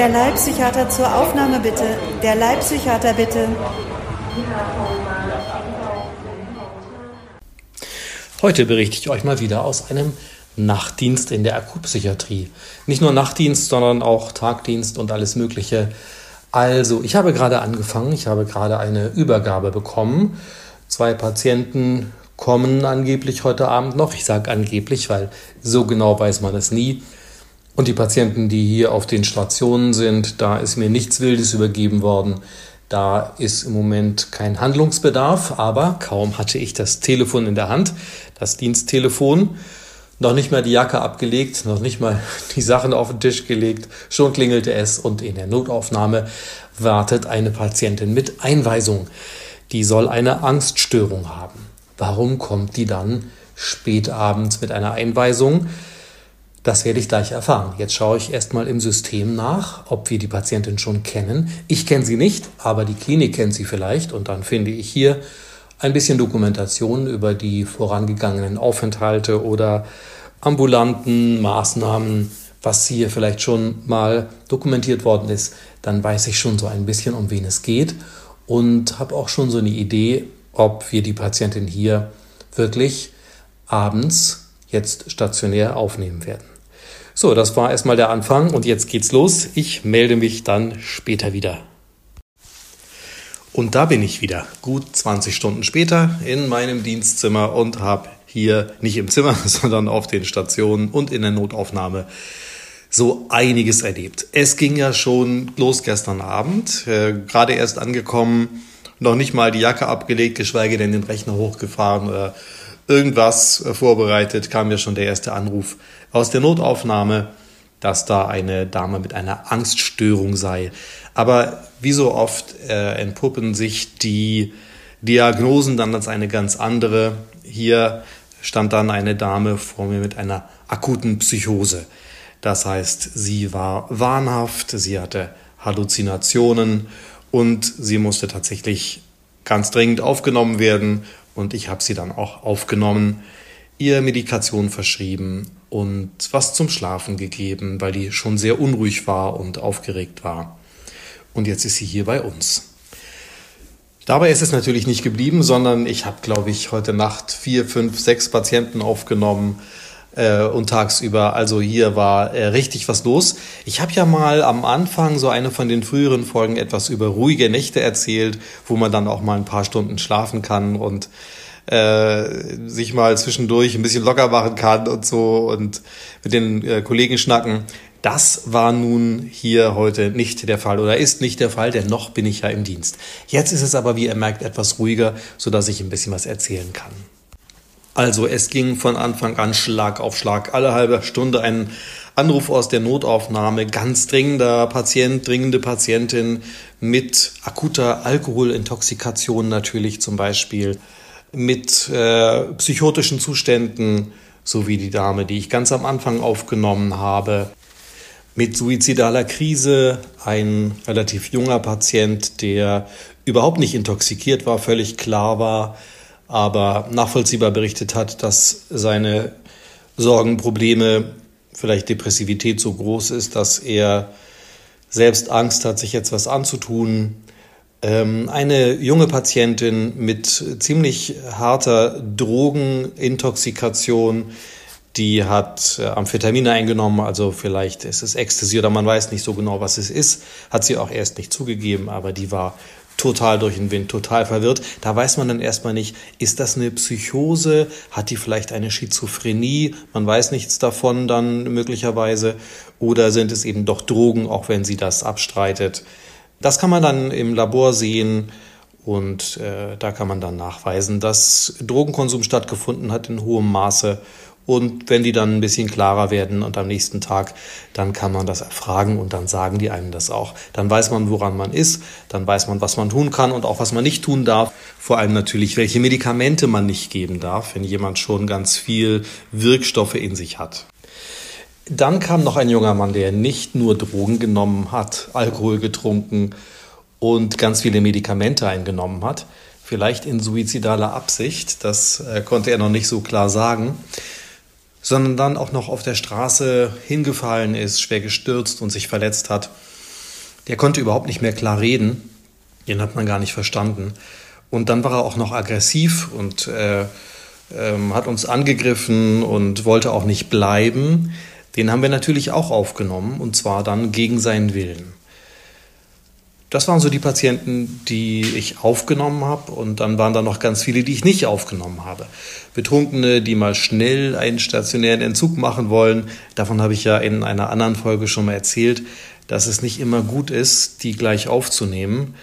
Der Leibpsychiater zur Aufnahme bitte. Der Leibpsychiater bitte. Heute berichte ich euch mal wieder aus einem Nachtdienst in der Akutpsychiatrie. Nicht nur Nachtdienst, sondern auch Tagdienst und alles Mögliche. Also, ich habe gerade angefangen, ich habe gerade eine Übergabe bekommen. Zwei Patienten kommen angeblich heute Abend noch. Ich sage angeblich, weil so genau weiß man es nie. Und die Patienten, die hier auf den Stationen sind, da ist mir nichts Wildes übergeben worden. Da ist im Moment kein Handlungsbedarf, aber kaum hatte ich das Telefon in der Hand, das Diensttelefon, noch nicht mal die Jacke abgelegt, noch nicht mal die Sachen auf den Tisch gelegt, schon klingelte es und in der Notaufnahme wartet eine Patientin mit Einweisung. Die soll eine Angststörung haben. Warum kommt die dann spät abends mit einer Einweisung? Das werde ich gleich erfahren. Jetzt schaue ich erstmal im System nach, ob wir die Patientin schon kennen. Ich kenne sie nicht, aber die Klinik kennt sie vielleicht und dann finde ich hier ein bisschen Dokumentation über die vorangegangenen Aufenthalte oder ambulanten Maßnahmen, was hier vielleicht schon mal dokumentiert worden ist. Dann weiß ich schon so ein bisschen, um wen es geht und habe auch schon so eine Idee, ob wir die Patientin hier wirklich abends jetzt stationär aufnehmen werden. So, das war erstmal der Anfang und jetzt geht's los. Ich melde mich dann später wieder. Und da bin ich wieder, gut 20 Stunden später in meinem Dienstzimmer und habe hier nicht im Zimmer, sondern auf den Stationen und in der Notaufnahme so einiges erlebt. Es ging ja schon los gestern Abend, äh, gerade erst angekommen, noch nicht mal die Jacke abgelegt, geschweige denn den Rechner hochgefahren oder irgendwas vorbereitet, kam ja schon der erste Anruf aus der Notaufnahme, dass da eine Dame mit einer Angststörung sei. Aber wie so oft äh, entpuppen sich die Diagnosen dann als eine ganz andere. Hier stand dann eine Dame vor mir mit einer akuten Psychose. Das heißt, sie war wahnhaft, sie hatte Halluzinationen und sie musste tatsächlich ganz dringend aufgenommen werden und ich habe sie dann auch aufgenommen, ihr Medikation verschrieben und was zum Schlafen gegeben, weil die schon sehr unruhig war und aufgeregt war. Und jetzt ist sie hier bei uns. Dabei ist es natürlich nicht geblieben, sondern ich habe, glaube ich, heute Nacht vier, fünf, sechs Patienten aufgenommen äh, und tagsüber. Also hier war äh, richtig was los. Ich habe ja mal am Anfang so eine von den früheren Folgen etwas über ruhige Nächte erzählt, wo man dann auch mal ein paar Stunden schlafen kann und äh, sich mal zwischendurch ein bisschen locker machen kann und so und mit den äh, Kollegen schnacken. Das war nun hier heute nicht der Fall oder ist nicht der Fall, denn noch bin ich ja im Dienst. Jetzt ist es aber, wie ihr merkt, etwas ruhiger, sodass ich ein bisschen was erzählen kann. Also es ging von Anfang an Schlag auf Schlag. Alle halbe Stunde ein Anruf aus der Notaufnahme, ganz dringender Patient, dringende Patientin mit akuter Alkoholintoxikation natürlich zum Beispiel, mit äh, psychotischen Zuständen, so wie die Dame, die ich ganz am Anfang aufgenommen habe, mit suizidaler Krise, ein relativ junger Patient, der überhaupt nicht intoxikiert war, völlig klar war, aber nachvollziehbar berichtet hat, dass seine Sorgenprobleme, vielleicht Depressivität so groß ist, dass er selbst Angst hat, sich jetzt was anzutun. Ähm, eine junge Patientin mit ziemlich harter Drogenintoxikation, die hat äh, Amphetamine eingenommen, also vielleicht ist es Ecstasy oder man weiß nicht so genau, was es ist. Hat sie auch erst nicht zugegeben, aber die war total durch den Wind, total verwirrt. Da weiß man dann erstmal nicht, ist das eine Psychose? Hat die vielleicht eine Schizophrenie? Man weiß nichts davon dann möglicherweise. Oder sind es eben doch Drogen, auch wenn sie das abstreitet? Das kann man dann im Labor sehen. Und äh, da kann man dann nachweisen, dass Drogenkonsum stattgefunden hat in hohem Maße und wenn die dann ein bisschen klarer werden und am nächsten Tag, dann kann man das erfragen und dann sagen die einem das auch. Dann weiß man, woran man ist, dann weiß man, was man tun kann und auch was man nicht tun darf. Vor allem natürlich, welche Medikamente man nicht geben darf, wenn jemand schon ganz viel Wirkstoffe in sich hat. Dann kam noch ein junger Mann, der nicht nur Drogen genommen hat, Alkohol getrunken und ganz viele Medikamente eingenommen hat. Vielleicht in suizidaler Absicht, das äh, konnte er noch nicht so klar sagen sondern dann auch noch auf der Straße hingefallen ist, schwer gestürzt und sich verletzt hat. Der konnte überhaupt nicht mehr klar reden. Den hat man gar nicht verstanden. Und dann war er auch noch aggressiv und äh, ähm, hat uns angegriffen und wollte auch nicht bleiben. Den haben wir natürlich auch aufgenommen und zwar dann gegen seinen Willen. Das waren so die Patienten, die ich aufgenommen habe und dann waren da noch ganz viele, die ich nicht aufgenommen habe. Betrunkene, die mal schnell einen stationären Entzug machen wollen. Davon habe ich ja in einer anderen Folge schon mal erzählt, dass es nicht immer gut ist, die gleich aufzunehmen,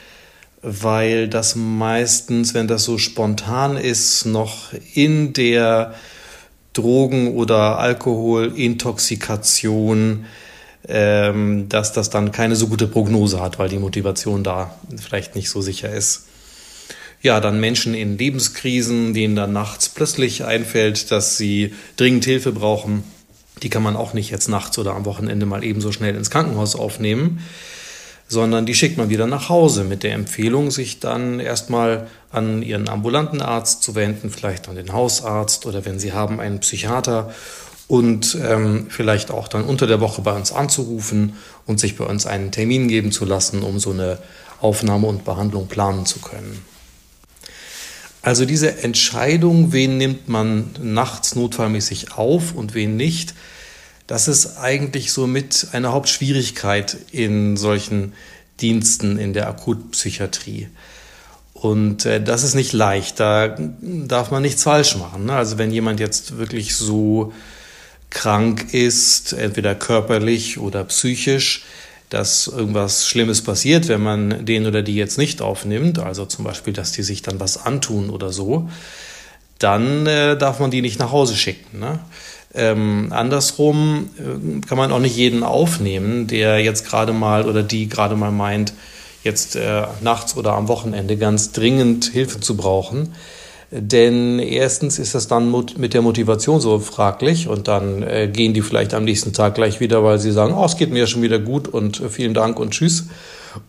weil das meistens, wenn das so spontan ist, noch in der Drogen- oder Alkoholintoxikation ähm, dass das dann keine so gute Prognose hat, weil die Motivation da vielleicht nicht so sicher ist. Ja, dann Menschen in Lebenskrisen, denen dann nachts plötzlich einfällt, dass sie dringend Hilfe brauchen, die kann man auch nicht jetzt nachts oder am Wochenende mal ebenso schnell ins Krankenhaus aufnehmen, sondern die schickt man wieder nach Hause mit der Empfehlung, sich dann erstmal an ihren ambulanten Arzt zu wenden, vielleicht an den Hausarzt oder wenn sie haben einen Psychiater und ähm, vielleicht auch dann unter der Woche bei uns anzurufen und sich bei uns einen Termin geben zu lassen, um so eine Aufnahme und Behandlung planen zu können. Also diese Entscheidung, wen nimmt man nachts notfallmäßig auf und wen nicht, das ist eigentlich somit eine Hauptschwierigkeit in solchen Diensten in der Akutpsychiatrie. Und äh, das ist nicht leicht, da darf man nichts falsch machen. Ne? Also wenn jemand jetzt wirklich so krank ist, entweder körperlich oder psychisch, dass irgendwas Schlimmes passiert, wenn man den oder die jetzt nicht aufnimmt, also zum Beispiel, dass die sich dann was antun oder so, dann äh, darf man die nicht nach Hause schicken. Ne? Ähm, andersrum äh, kann man auch nicht jeden aufnehmen, der jetzt gerade mal oder die gerade mal meint, jetzt äh, nachts oder am Wochenende ganz dringend Hilfe zu brauchen. Denn erstens ist das dann mit der Motivation so fraglich und dann äh, gehen die vielleicht am nächsten Tag gleich wieder, weil sie sagen, oh, es geht mir ja schon wieder gut und äh, vielen Dank und tschüss.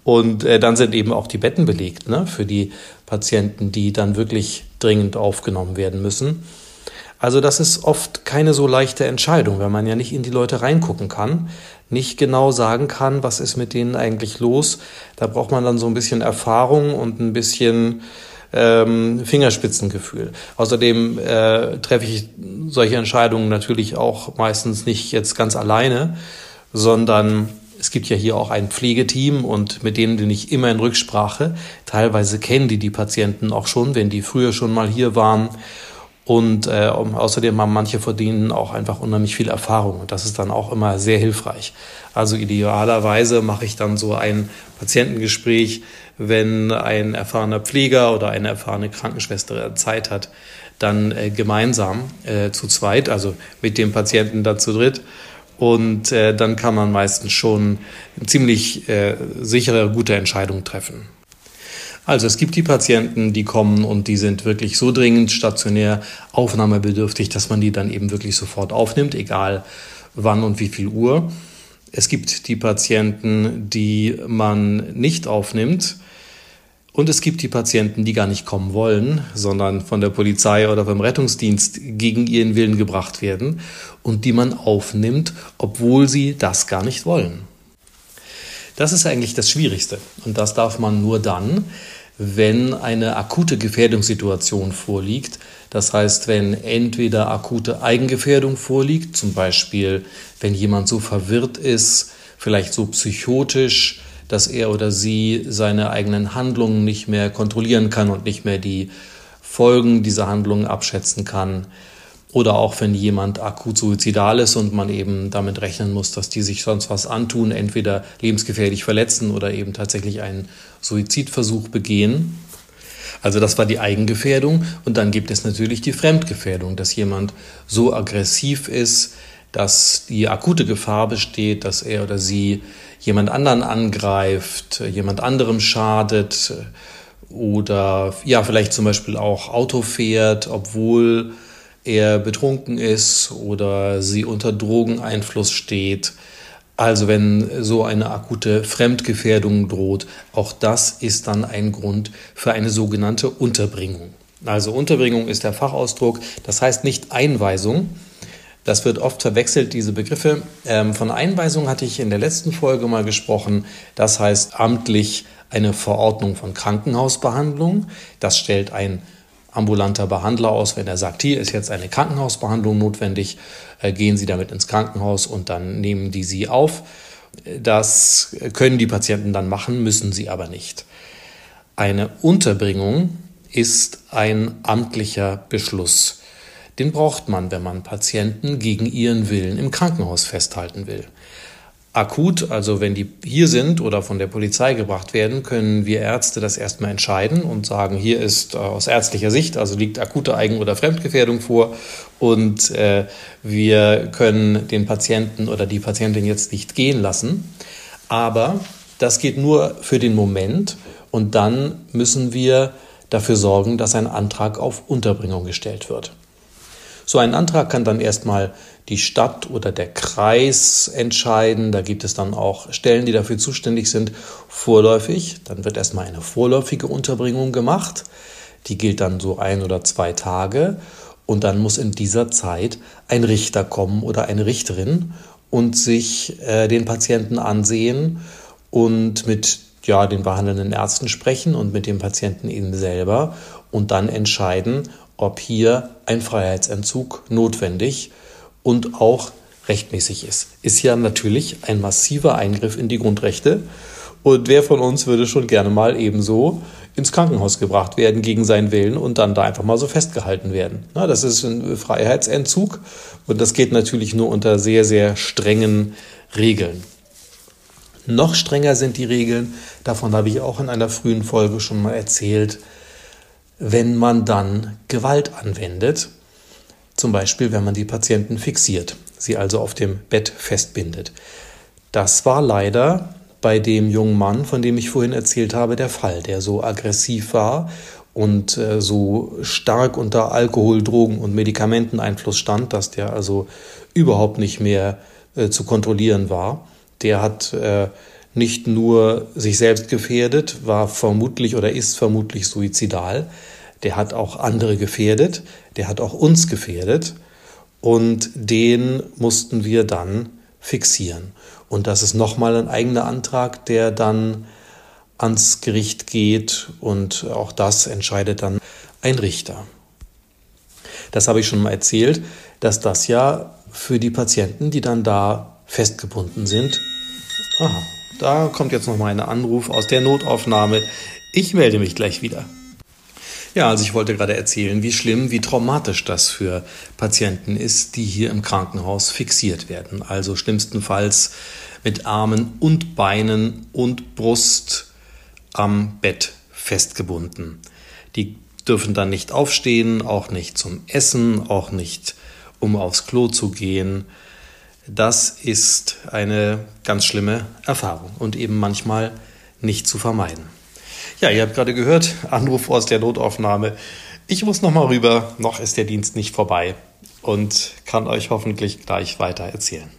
Und äh, dann sind eben auch die Betten belegt ne, für die Patienten, die dann wirklich dringend aufgenommen werden müssen. Also das ist oft keine so leichte Entscheidung, weil man ja nicht in die Leute reingucken kann, nicht genau sagen kann, was ist mit denen eigentlich los. Da braucht man dann so ein bisschen Erfahrung und ein bisschen ähm, Fingerspitzengefühl. Außerdem äh, treffe ich solche Entscheidungen natürlich auch meistens nicht jetzt ganz alleine, sondern es gibt ja hier auch ein Pflegeteam und mit denen bin ich immer in Rücksprache. Teilweise kennen die die Patienten auch schon, wenn die früher schon mal hier waren. Und äh, außerdem haben manche von denen auch einfach unheimlich viel Erfahrung. Und das ist dann auch immer sehr hilfreich. Also idealerweise mache ich dann so ein Patientengespräch wenn ein erfahrener Pfleger oder eine erfahrene Krankenschwester Zeit hat, dann äh, gemeinsam äh, zu zweit, also mit dem Patienten dann zu dritt. Und äh, dann kann man meistens schon eine ziemlich äh, sichere, gute Entscheidung treffen. Also es gibt die Patienten, die kommen und die sind wirklich so dringend stationär aufnahmebedürftig, dass man die dann eben wirklich sofort aufnimmt, egal wann und wie viel Uhr. Es gibt die Patienten, die man nicht aufnimmt, und es gibt die Patienten, die gar nicht kommen wollen, sondern von der Polizei oder vom Rettungsdienst gegen ihren Willen gebracht werden und die man aufnimmt, obwohl sie das gar nicht wollen. Das ist eigentlich das Schwierigste. Und das darf man nur dann, wenn eine akute Gefährdungssituation vorliegt. Das heißt, wenn entweder akute Eigengefährdung vorliegt, zum Beispiel wenn jemand so verwirrt ist, vielleicht so psychotisch, dass er oder sie seine eigenen Handlungen nicht mehr kontrollieren kann und nicht mehr die Folgen dieser Handlungen abschätzen kann. Oder auch wenn jemand akut suizidal ist und man eben damit rechnen muss, dass die sich sonst was antun, entweder lebensgefährlich verletzen oder eben tatsächlich einen Suizidversuch begehen. Also das war die Eigengefährdung. Und dann gibt es natürlich die Fremdgefährdung, dass jemand so aggressiv ist, dass die akute Gefahr besteht, dass er oder sie jemand anderen angreift, jemand anderem schadet oder ja, vielleicht zum Beispiel auch Auto fährt, obwohl er betrunken ist oder sie unter Drogeneinfluss steht. Also wenn so eine akute Fremdgefährdung droht, auch das ist dann ein Grund für eine sogenannte Unterbringung. Also Unterbringung ist der Fachausdruck, das heißt nicht Einweisung, Das wird oft verwechselt, diese Begriffe. Ähm, von Einweisung hatte ich in der letzten Folge mal gesprochen. Das heißt amtlich eine Verordnung von Krankenhausbehandlung. Das stellt ein ambulanter Behandler aus, wenn er sagt, hier ist jetzt eine Krankenhausbehandlung notwendig, äh, gehen Sie damit ins Krankenhaus und dann nehmen die Sie auf. Das können die Patienten dann machen, müssen sie aber nicht. Eine Unterbringung ist ein amtlicher Beschluss. Den braucht man, wenn man Patienten gegen ihren Willen im Krankenhaus festhalten will. Akut, also wenn die hier sind oder von der Polizei gebracht werden, können wir Ärzte das erstmal entscheiden und sagen, hier ist äh, aus ärztlicher Sicht, also liegt akute Eigen- oder Fremdgefährdung vor und äh, wir können den Patienten oder die Patientin jetzt nicht gehen lassen. Aber das geht nur für den Moment und dann müssen wir dafür sorgen, dass ein Antrag auf Unterbringung gestellt wird. So ein Antrag kann dann erstmal die Stadt oder der Kreis entscheiden. Da gibt es dann auch Stellen, die dafür zuständig sind, vorläufig. Dann wird erstmal eine vorläufige Unterbringung gemacht. Die gilt dann so ein oder zwei Tage. Und dann muss in dieser Zeit ein Richter kommen oder eine Richterin und sich äh, den Patienten ansehen und mit ja, den behandelnden Ärzten sprechen und mit dem Patienten eben selber und dann entscheiden, ob hier ein Freiheitsentzug notwendig und auch rechtmäßig ist. Ist ja natürlich ein massiver Eingriff in die Grundrechte. Und wer von uns würde schon gerne mal ebenso ins Krankenhaus gebracht werden gegen seinen Willen und dann da einfach mal so festgehalten werden? Na, das ist ein Freiheitsentzug und das geht natürlich nur unter sehr, sehr strengen Regeln. Noch strenger sind die Regeln, davon habe ich auch in einer frühen Folge schon mal erzählt, wenn man dann Gewalt anwendet, zum Beispiel wenn man die Patienten fixiert, sie also auf dem Bett festbindet. Das war leider bei dem jungen Mann, von dem ich vorhin erzählt habe, der Fall, der so aggressiv war und äh, so stark unter Alkohol, Drogen und Medikamenteneinfluss stand, dass der also überhaupt nicht mehr äh, zu kontrollieren war. Der hat äh, nicht nur sich selbst gefährdet, war vermutlich oder ist vermutlich suizidal, der hat auch andere gefährdet, der hat auch uns gefährdet und den mussten wir dann fixieren. Und das ist nochmal ein eigener Antrag, der dann ans Gericht geht und auch das entscheidet dann ein Richter. Das habe ich schon mal erzählt, dass das ja für die Patienten, die dann da festgebunden sind, aha, da kommt jetzt noch mal ein Anruf aus der Notaufnahme. Ich melde mich gleich wieder. Ja, also ich wollte gerade erzählen, wie schlimm, wie traumatisch das für Patienten ist, die hier im Krankenhaus fixiert werden. Also schlimmstenfalls mit Armen und Beinen und Brust am Bett festgebunden. Die dürfen dann nicht aufstehen, auch nicht zum Essen, auch nicht um aufs Klo zu gehen. Das ist eine ganz schlimme Erfahrung und eben manchmal nicht zu vermeiden. Ja, ihr habt gerade gehört, Anruf aus der Notaufnahme. Ich muss noch mal rüber, noch ist der Dienst nicht vorbei und kann euch hoffentlich gleich weiter erzählen.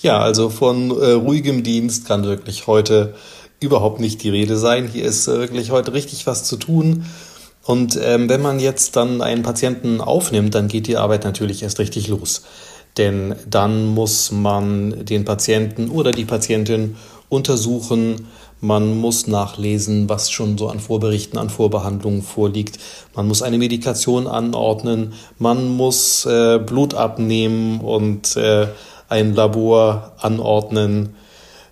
Ja, also von äh, ruhigem Dienst kann wirklich heute überhaupt nicht die Rede sein. Hier ist äh, wirklich heute richtig was zu tun. Und ähm, wenn man jetzt dann einen Patienten aufnimmt, dann geht die Arbeit natürlich erst richtig los. Denn dann muss man den Patienten oder die Patientin untersuchen, man muss nachlesen, was schon so an Vorberichten, an Vorbehandlungen vorliegt. Man muss eine Medikation anordnen. Man muss äh, Blut abnehmen und äh, ein Labor anordnen.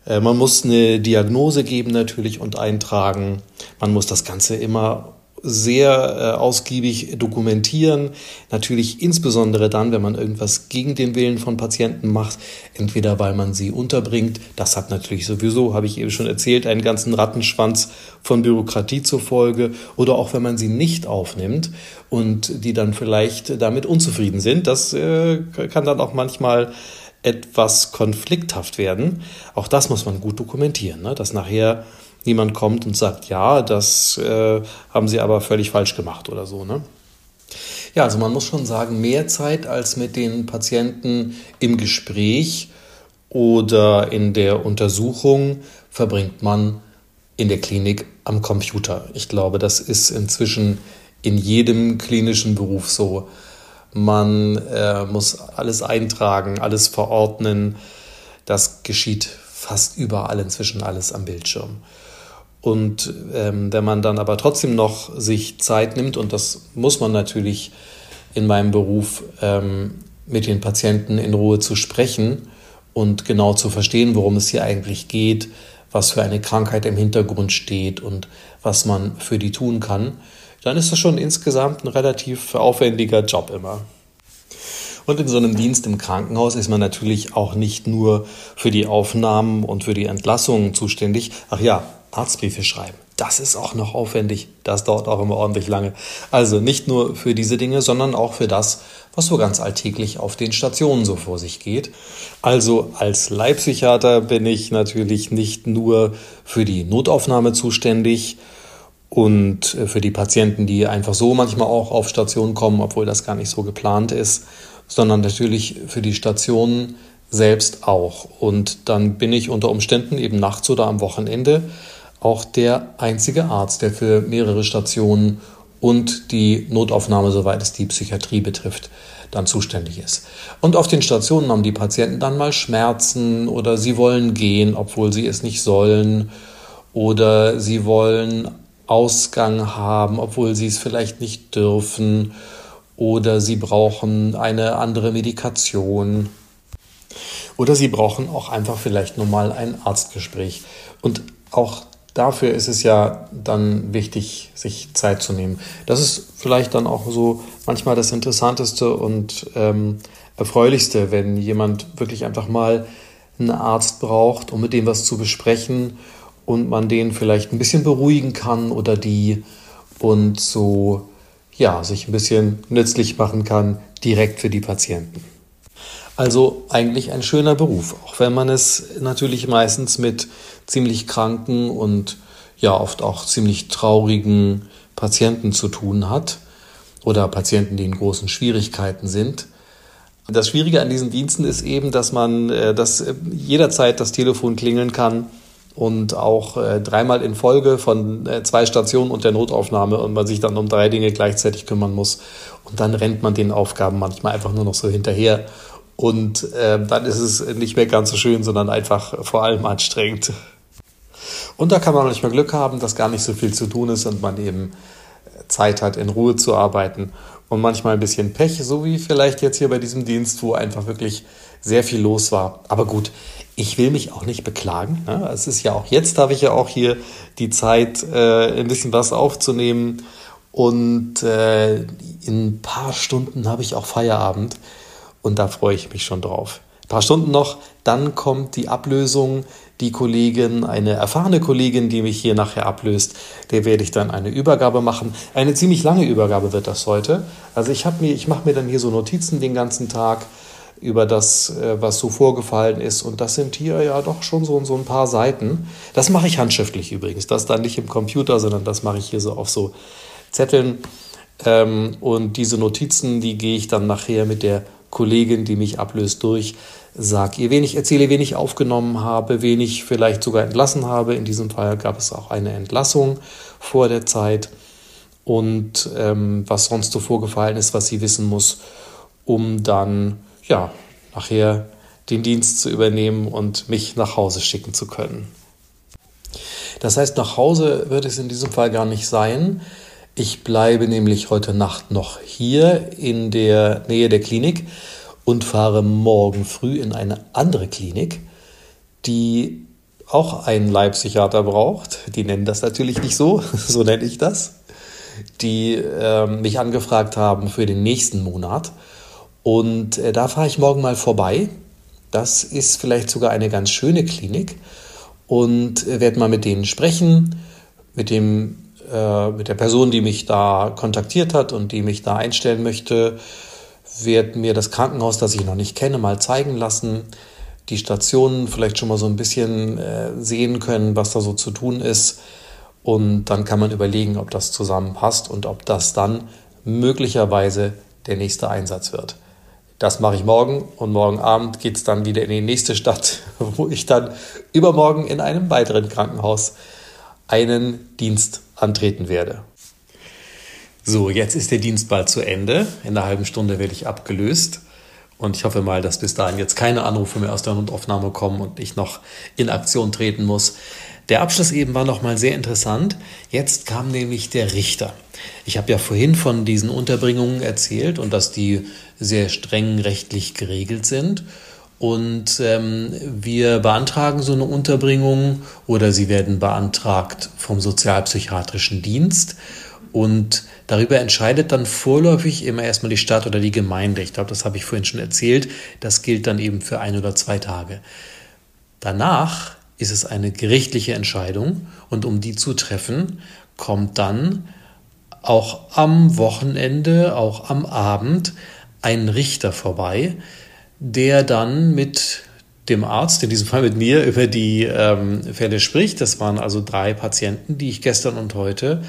Äh, man muss eine Diagnose geben natürlich und eintragen. Man muss das Ganze immer sehr äh, ausgiebig dokumentieren. Natürlich insbesondere dann, wenn man irgendwas gegen den Willen von Patienten macht, entweder weil man sie unterbringt. Das hat natürlich sowieso, habe ich eben schon erzählt, einen ganzen Rattenschwanz von Bürokratie zur Folge. Oder auch wenn man sie nicht aufnimmt und die dann vielleicht damit unzufrieden sind. Das äh, kann dann auch manchmal etwas konflikthaft werden. Auch das muss man gut dokumentieren, ne? dass nachher niemand kommt und sagt, ja, das äh, haben sie aber völlig falsch gemacht oder so. Ne? Ja, also man muss schon sagen, mehr Zeit als mit den Patienten im Gespräch oder in der Untersuchung verbringt man in der Klinik am Computer. Ich glaube, das ist inzwischen in jedem klinischen Beruf so. man äh, muss alles eintragen, alles verordnen. Das geschieht fast überall inzwischen alles am Bildschirm. Und ähm, wenn man dann aber trotzdem noch sich Zeit nimmt, und das muss man natürlich in meinem Beruf, ähm, mit den Patienten in Ruhe zu sprechen und genau zu verstehen, worum es hier eigentlich geht, was für eine Krankheit im Hintergrund steht und was man für die tun kann, dann ist das schon insgesamt ein relativ aufwendiger Job immer. Und in so einem Dienst im Krankenhaus ist man natürlich auch nicht nur für die Aufnahmen und für die Entlassungen zuständig. Ach ja, Arztbriefe schreiben. Das ist auch noch aufwendig. Das dauert auch immer ordentlich lange. Also nicht nur für diese Dinge, sondern auch für das, was so ganz alltäglich auf den Stationen so vor sich geht. Also als Leibpsychiater bin ich natürlich nicht nur für die Notaufnahme zuständig und für die Patienten, die einfach so manchmal auch auf Stationen kommen, obwohl das gar nicht so geplant ist, sondern natürlich für die Stationen selbst auch. Und dann bin ich unter Umständen eben nachts oder am Wochenende auch der einzige Arzt, der für mehrere Stationen und die Notaufnahme, soweit es die Psychiatrie betrifft, dann zuständig ist. Und auf den Stationen haben die Patienten dann mal Schmerzen oder sie wollen gehen, obwohl sie es nicht sollen, oder sie wollen Ausgang haben, obwohl sie es vielleicht nicht dürfen, oder sie brauchen eine andere Medikation. Oder sie brauchen auch einfach vielleicht nur mal ein Arztgespräch. Und auch dafür ist es ja dann wichtig, sich Zeit zu nehmen. Das ist vielleicht dann auch so manchmal das Interessanteste und ähm, Erfreulichste, wenn jemand wirklich einfach mal einen Arzt braucht, um mit dem was zu besprechen und man den vielleicht ein bisschen beruhigen kann oder die und so ja, sich ein bisschen nützlich machen kann direkt für die Patienten. Also eigentlich ein schöner Beruf, auch wenn man es natürlich meistens mit ziemlich kranken und ja oft auch ziemlich traurigen Patienten zu tun hat oder Patienten, die in großen Schwierigkeiten sind. Das Schwierige an diesen Diensten ist eben, dass man, äh, dass äh, jederzeit das Telefon klingeln kann und auch äh, dreimal in Folge von zwei Stationen und der Notaufnahme und man sich dann um drei Dinge gleichzeitig kümmern muss. Und dann rennt man den Aufgaben manchmal einfach nur noch so hinterher und äh, dann ist es nicht mehr ganz so schön, sondern einfach vor allem anstrengend. Und da kann man manchmal Glück haben, dass gar nicht so viel zu tun ist und man eben Zeit hat, in Ruhe zu arbeiten. Und manchmal ein bisschen Pech, so wie vielleicht jetzt hier bei diesem Dienst, wo einfach wirklich sehr viel los war. Aber gut, ich will mich auch nicht beklagen. Ne? Es ist ja auch jetzt, habe ich ja auch hier die Zeit, äh, ein bisschen was aufzunehmen. Und äh, in ein paar Stunden habe ich auch Feierabend. Und da freue ich mich schon drauf. Ein paar Stunden noch, dann kommt die Ablösung. Die Kollegin, eine erfahrene Kollegin, die mich hier nachher ablöst, der werde ich dann eine Übergabe machen. Eine ziemlich lange Übergabe wird das heute. Also ich habe mir, ich mache mir dann hier so Notizen den ganzen Tag über das, äh, was so vorgefallen ist. Und das sind hier ja doch schon so, so ein paar Seiten. Das mache ich handschriftlich übrigens. Das dann nicht im Computer, sondern das mache ich hier so auf so Zetteln. Ähm, und diese Notizen, die gehe ich dann nachher mit der Kollegin, die mich ablöst, durch, sag ihr, wen ich erzähle, wen ich aufgenommen habe, wen ich vielleicht sogar entlassen habe. In diesem Fall gab es auch eine Entlassung vor der Zeit und ähm, was sonst so vorgefallen ist, was sie wissen muss, um dann ja nachher den Dienst zu übernehmen und mich nach Hause schicken zu können. Das heißt, nach Hause wird es in diesem Fall gar nicht sein. Ich bleibe nämlich heute Nacht noch hier in der Nähe der Klinik und fahre morgen früh in eine andere Klinik, die auch einen Leibpsychiater braucht. Die nennen das natürlich nicht so, so nenne ich das. Die äh, mich angefragt haben für den nächsten Monat. Und äh, da fahre ich morgen mal vorbei. Das ist vielleicht sogar eine ganz schöne Klinik und äh, werde mal mit denen sprechen, mit dem äh, mit der Person, die mich da kontaktiert hat und die mich da einstellen möchte, wird mir das Krankenhaus, das ich noch nicht kenne, mal zeigen lassen, die Stationen vielleicht schon mal so ein bisschen äh, sehen können, was da so zu tun ist. Und dann kann man überlegen, ob das zusammenpasst und ob das dann möglicherweise der nächste Einsatz wird. Das mache ich morgen und morgen Abend geht es dann wieder in die nächste Stadt, wo ich dann übermorgen in einem weiteren Krankenhaus einen Dienst antreten werde. So, jetzt ist der Dienst bald zu Ende. In einer halben Stunde werde ich abgelöst. Und ich hoffe mal, dass bis dahin jetzt keine Anrufe mehr aus der Notaufnahme kommen und ich noch in Aktion treten muss. Der Abschluss eben war nochmal sehr interessant. Jetzt kam nämlich der Richter. Ich habe ja vorhin von diesen Unterbringungen erzählt und dass die sehr streng rechtlich geregelt sind. Und ähm, wir beantragen so eine Unterbringung oder sie werden beantragt vom Sozialpsychiatrischen Dienst. Und darüber entscheidet dann vorläufig immer erstmal die Stadt oder die Gemeinde. Ich glaube, das habe ich vorhin schon erzählt. Das gilt dann eben für ein oder zwei Tage. Danach ist es eine gerichtliche Entscheidung und um die zu treffen, kommt dann auch am Wochenende, auch am Abend ein Richter vorbei, der dann mit dem Arzt, in diesem Fall mit mir, über die ähm, Fälle spricht. Das waren also drei Patienten, die ich gestern und heute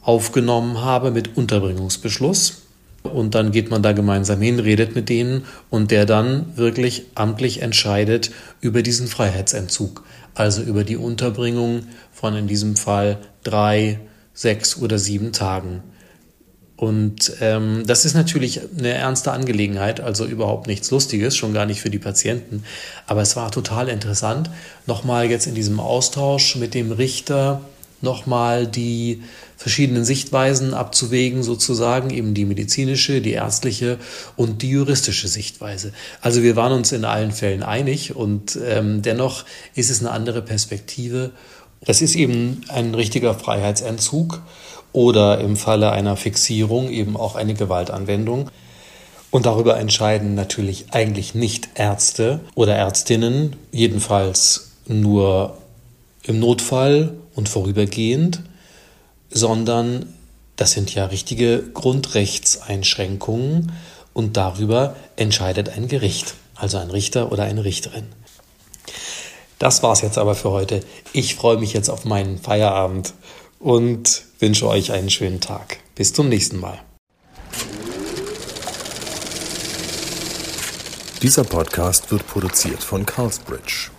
aufgenommen habe mit Unterbringungsbeschluss. Und dann geht man da gemeinsam hin, redet mit denen und der dann wirklich amtlich entscheidet über diesen Freiheitsentzug. Also über die Unterbringung von in diesem Fall drei, sechs oder sieben Tagen. Und ähm, das ist natürlich eine ernste Angelegenheit, also überhaupt nichts Lustiges, schon gar nicht für die Patienten. Aber es war total interessant, nochmal jetzt in diesem Austausch mit dem Richter nochmal die verschiedenen Sichtweisen abzuwägen, sozusagen, eben die medizinische, die ärztliche und die juristische Sichtweise. Also wir waren uns in allen Fällen einig und ähm, dennoch ist es eine andere Perspektive. Das ist eben ein richtiger Freiheitsentzug oder im Falle einer Fixierung eben auch eine Gewaltanwendung. Und darüber entscheiden natürlich eigentlich nicht Ärzte oder Ärztinnen, jedenfalls nur im Notfall und vorübergehend sondern das sind ja richtige Grundrechtseinschränkungen und darüber entscheidet ein Gericht, also ein Richter oder eine Richterin. Das war's jetzt aber für heute. Ich freue mich jetzt auf meinen Feierabend und wünsche euch einen schönen Tag. Bis zum nächsten Mal. Dieser Podcast wird produziert von Carlsbridge.